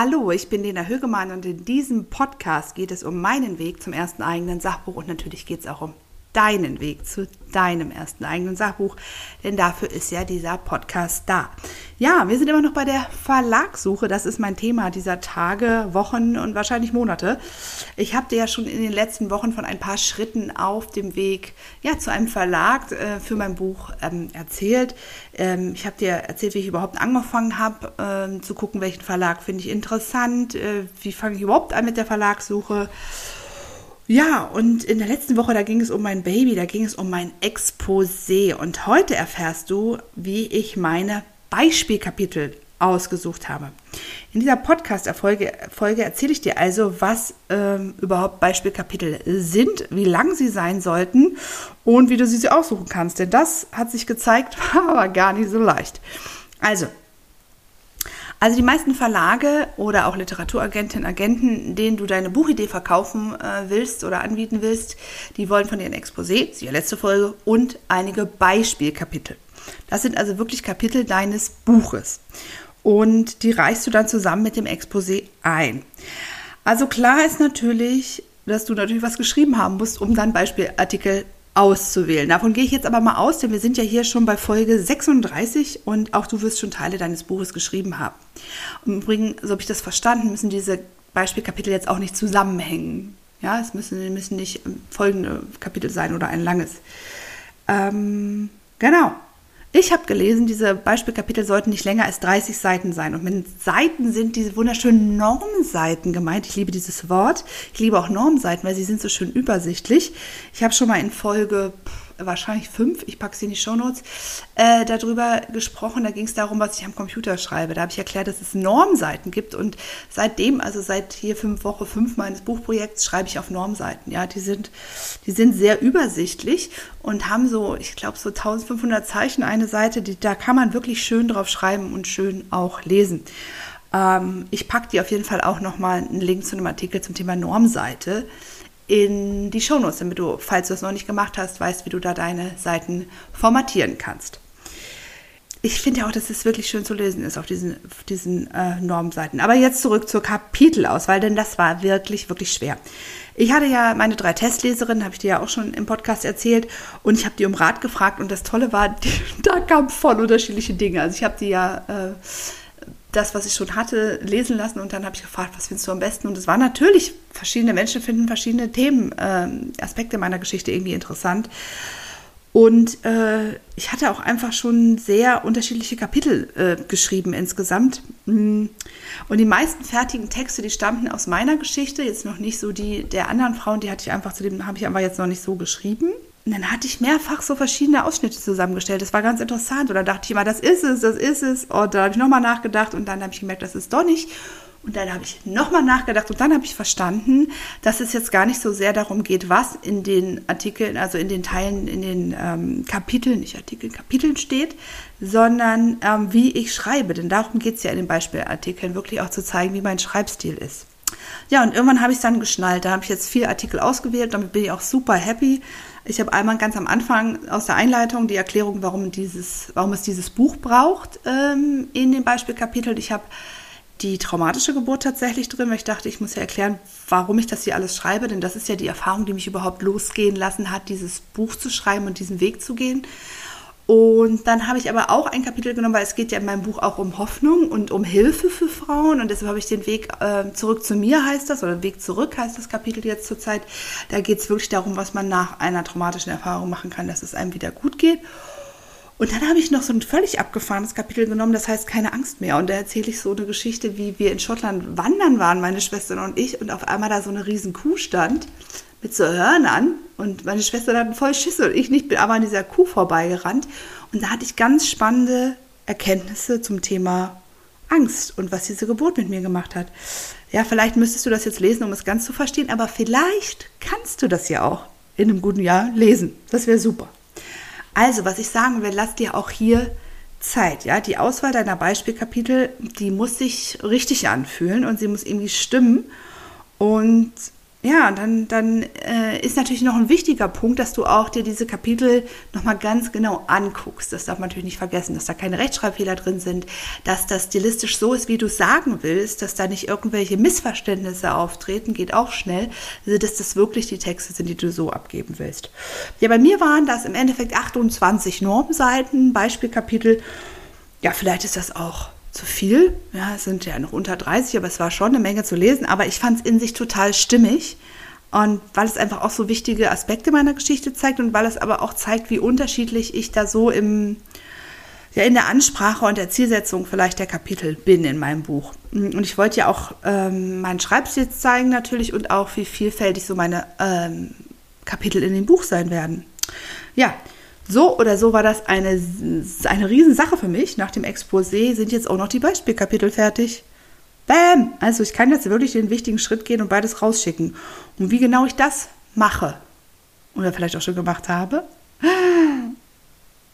Hallo, ich bin Lena Högemann und in diesem Podcast geht es um meinen Weg zum ersten eigenen Sachbuch und natürlich geht es auch um deinen Weg zu deinem ersten eigenen Sachbuch, denn dafür ist ja dieser Podcast da. Ja, wir sind immer noch bei der Verlagssuche. Das ist mein Thema dieser Tage, Wochen und wahrscheinlich Monate. Ich habe dir ja schon in den letzten Wochen von ein paar Schritten auf dem Weg ja, zu einem Verlag äh, für mein Buch ähm, erzählt. Ähm, ich habe dir erzählt, wie ich überhaupt angefangen habe, ähm, zu gucken, welchen Verlag finde ich interessant, äh, wie fange ich überhaupt an mit der Verlagssuche. Ja, und in der letzten Woche, da ging es um mein Baby, da ging es um mein Exposé. Und heute erfährst du, wie ich meine Beispielkapitel ausgesucht habe. In dieser Podcast-Folge Folge erzähle ich dir also, was ähm, überhaupt Beispielkapitel sind, wie lang sie sein sollten und wie du sie aussuchen kannst. Denn das hat sich gezeigt, war aber gar nicht so leicht. Also, also die meisten Verlage oder auch Literaturagentinnen, Agenten, denen du deine Buchidee verkaufen äh, willst oder anbieten willst, die wollen von dir ein Exposé, die letzte Folge, und einige Beispielkapitel. Das sind also wirklich Kapitel deines Buches. Und die reichst du dann zusammen mit dem Exposé ein. Also klar ist natürlich, dass du natürlich was geschrieben haben musst, um dann Beispielartikel auszuwählen. Davon gehe ich jetzt aber mal aus, denn wir sind ja hier schon bei Folge 36 und auch du wirst schon Teile deines Buches geschrieben haben. Und Übrigens, so habe ich das verstanden, müssen diese Beispielkapitel jetzt auch nicht zusammenhängen. Ja, es müssen, müssen nicht folgende Kapitel sein oder ein langes. Ähm, genau. Ich habe gelesen, diese Beispielkapitel sollten nicht länger als 30 Seiten sein. Und mit Seiten sind diese wunderschönen Normseiten gemeint. Ich liebe dieses Wort. Ich liebe auch Normseiten, weil sie sind so schön übersichtlich. Ich habe schon mal in Folge wahrscheinlich fünf, ich packe sie in die Shownotes, äh, darüber gesprochen. Da ging es darum, was ich am Computer schreibe. Da habe ich erklärt, dass es Normseiten gibt und seitdem, also seit hier fünf Woche fünf meines Buchprojekts, schreibe ich auf Normseiten. Ja, die sind, die sind sehr übersichtlich und haben so, ich glaube, so 1500 Zeichen eine Seite, die, da kann man wirklich schön drauf schreiben und schön auch lesen. Ähm, ich packe dir auf jeden Fall auch nochmal einen Link zu einem Artikel zum Thema Normseite in die Shownotes, damit du, falls du es noch nicht gemacht hast, weißt, wie du da deine Seiten formatieren kannst. Ich finde ja auch, dass es wirklich schön zu lesen ist auf diesen, auf diesen äh, Normseiten. Aber jetzt zurück zur Kapitelauswahl, denn das war wirklich, wirklich schwer. Ich hatte ja meine drei Testleserinnen, habe ich dir ja auch schon im Podcast erzählt, und ich habe die um Rat gefragt. Und das Tolle war, die, da kamen voll unterschiedliche Dinge. Also ich habe die ja äh, das, was ich schon hatte, lesen lassen und dann habe ich gefragt, was findest du am besten? Und es war natürlich, verschiedene Menschen finden verschiedene Themen, äh, Aspekte meiner Geschichte irgendwie interessant. Und äh, ich hatte auch einfach schon sehr unterschiedliche Kapitel äh, geschrieben insgesamt. Mm. Und die meisten fertigen Texte, die stammten aus meiner Geschichte, jetzt noch nicht so die der anderen Frauen, die hatte ich einfach zu dem, habe ich einfach jetzt noch nicht so geschrieben. Und dann hatte ich mehrfach so verschiedene Ausschnitte zusammengestellt. Das war ganz interessant. Und dann dachte ich immer, das ist es, das ist es. Und da habe ich nochmal nachgedacht und dann habe ich gemerkt, das ist doch nicht. Und dann habe ich nochmal nachgedacht und dann habe ich verstanden, dass es jetzt gar nicht so sehr darum geht, was in den Artikeln, also in den Teilen, in den ähm, Kapiteln, nicht Artikeln, Kapiteln steht, sondern ähm, wie ich schreibe. Denn darum geht es ja in den Beispielartikeln, wirklich auch zu zeigen, wie mein Schreibstil ist. Ja, und irgendwann habe ich es dann geschnallt. Da habe ich jetzt vier Artikel ausgewählt, damit bin ich auch super happy. Ich habe einmal ganz am Anfang aus der Einleitung die Erklärung, warum, dieses, warum es dieses Buch braucht ähm, in dem Beispielkapitel. Ich habe die traumatische Geburt tatsächlich drin, weil ich dachte, ich muss ja erklären, warum ich das hier alles schreibe, denn das ist ja die Erfahrung, die mich überhaupt losgehen lassen hat, dieses Buch zu schreiben und diesen Weg zu gehen. Und dann habe ich aber auch ein Kapitel genommen, weil es geht ja in meinem Buch auch um Hoffnung und um Hilfe für Frauen. Und deshalb habe ich den Weg äh, zurück zu mir, heißt das, oder Weg zurück heißt das Kapitel jetzt zurzeit. Da geht es wirklich darum, was man nach einer traumatischen Erfahrung machen kann, dass es einem wieder gut geht. Und dann habe ich noch so ein völlig abgefahrenes Kapitel genommen, das heißt keine Angst mehr. Und da erzähle ich so eine Geschichte, wie wir in Schottland wandern waren, meine Schwester und ich, und auf einmal da so eine riesen Kuh stand mit so Hörnern und meine Schwester dann voll Schüsse und ich nicht, bin aber an dieser Kuh vorbeigerannt und da hatte ich ganz spannende Erkenntnisse zum Thema Angst und was diese Geburt mit mir gemacht hat. Ja, vielleicht müsstest du das jetzt lesen, um es ganz zu verstehen, aber vielleicht kannst du das ja auch in einem guten Jahr lesen. Das wäre super. Also, was ich sagen will, lass dir auch hier Zeit. Ja, die Auswahl deiner Beispielkapitel, die muss sich richtig anfühlen und sie muss irgendwie stimmen. Und ja, dann, dann äh, ist natürlich noch ein wichtiger Punkt, dass du auch dir diese Kapitel nochmal ganz genau anguckst. Das darf man natürlich nicht vergessen, dass da keine Rechtschreibfehler drin sind, dass das stilistisch so ist, wie du sagen willst, dass da nicht irgendwelche Missverständnisse auftreten, geht auch schnell, also dass das wirklich die Texte sind, die du so abgeben willst. Ja, bei mir waren das im Endeffekt 28 Normseiten, Beispielkapitel. Ja, vielleicht ist das auch zu viel. Ja, es sind ja noch unter 30, aber es war schon eine Menge zu lesen. Aber ich fand es in sich total stimmig. Und weil es einfach auch so wichtige Aspekte meiner Geschichte zeigt und weil es aber auch zeigt, wie unterschiedlich ich da so im, ja, in der Ansprache und der Zielsetzung vielleicht der Kapitel bin in meinem Buch. Und ich wollte ja auch ähm, meinen Schreibstil zeigen natürlich und auch, wie vielfältig so meine ähm, Kapitel in dem Buch sein werden. Ja, so oder so war das eine, eine Riesensache für mich. Nach dem Exposé sind jetzt auch noch die Beispielkapitel fertig. Bam! Also ich kann jetzt wirklich den wichtigen Schritt gehen und beides rausschicken. Und wie genau ich das mache oder vielleicht auch schon gemacht habe,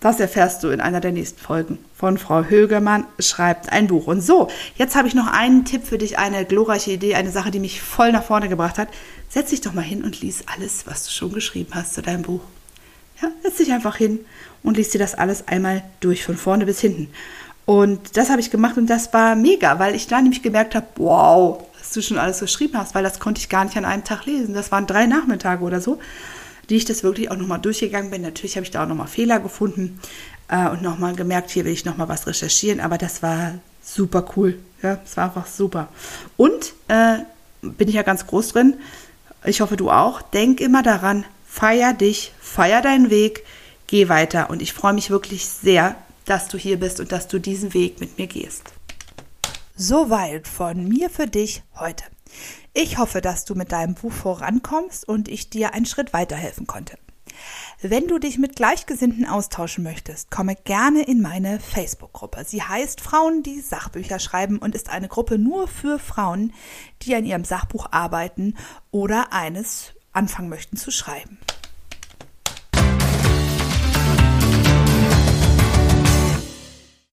das erfährst du in einer der nächsten Folgen von Frau Högermann schreibt ein Buch. Und so, jetzt habe ich noch einen Tipp für dich, eine glorreiche Idee, eine Sache, die mich voll nach vorne gebracht hat. Setz dich doch mal hin und lies alles, was du schon geschrieben hast zu deinem Buch. Ja, setz dich einfach hin und liest dir das alles einmal durch, von vorne bis hinten. Und das habe ich gemacht und das war mega, weil ich da nämlich gemerkt habe, wow, was du schon alles geschrieben hast, weil das konnte ich gar nicht an einem Tag lesen. Das waren drei Nachmittage oder so, die ich das wirklich auch nochmal durchgegangen bin. Natürlich habe ich da auch nochmal Fehler gefunden äh, und nochmal gemerkt, hier will ich nochmal was recherchieren, aber das war super cool. Ja, es war einfach super. Und äh, bin ich ja ganz groß drin. Ich hoffe, du auch. Denk immer daran, Feier dich, feier deinen Weg, geh weiter und ich freue mich wirklich sehr, dass du hier bist und dass du diesen Weg mit mir gehst. Soweit von mir für dich heute. Ich hoffe, dass du mit deinem Buch vorankommst und ich dir einen Schritt weiterhelfen konnte. Wenn du dich mit Gleichgesinnten austauschen möchtest, komme gerne in meine Facebook-Gruppe. Sie heißt Frauen, die Sachbücher schreiben und ist eine Gruppe nur für Frauen, die an ihrem Sachbuch arbeiten oder eines anfangen möchten zu schreiben.